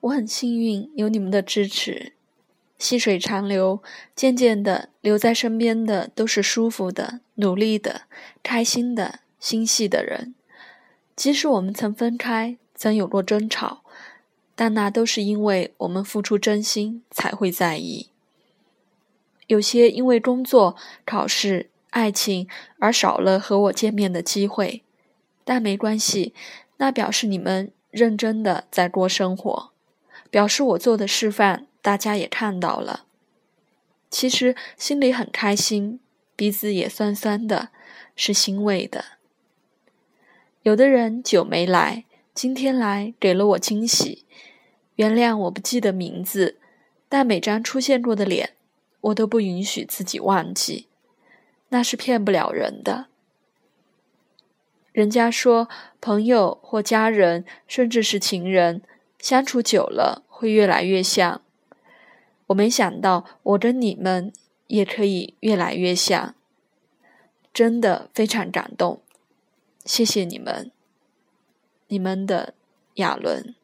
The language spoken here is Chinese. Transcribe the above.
我很幸运有你们的支持。细水长流，渐渐的留在身边的都是舒服的、努力的、开心的、心细的人。即使我们曾分开，曾有过争吵，但那都是因为我们付出真心才会在意。有些因为工作、考试、爱情而少了和我见面的机会，但没关系，那表示你们认真的在过生活，表示我做的示范。大家也看到了，其实心里很开心，鼻子也酸酸的，是欣慰的。有的人久没来，今天来给了我惊喜。原谅我不记得名字，但每张出现过的脸，我都不允许自己忘记，那是骗不了人的。人家说，朋友或家人，甚至是情人，相处久了会越来越像。我没想到，我跟你们也可以越来越像，真的非常感动，谢谢你们，你们的亚伦。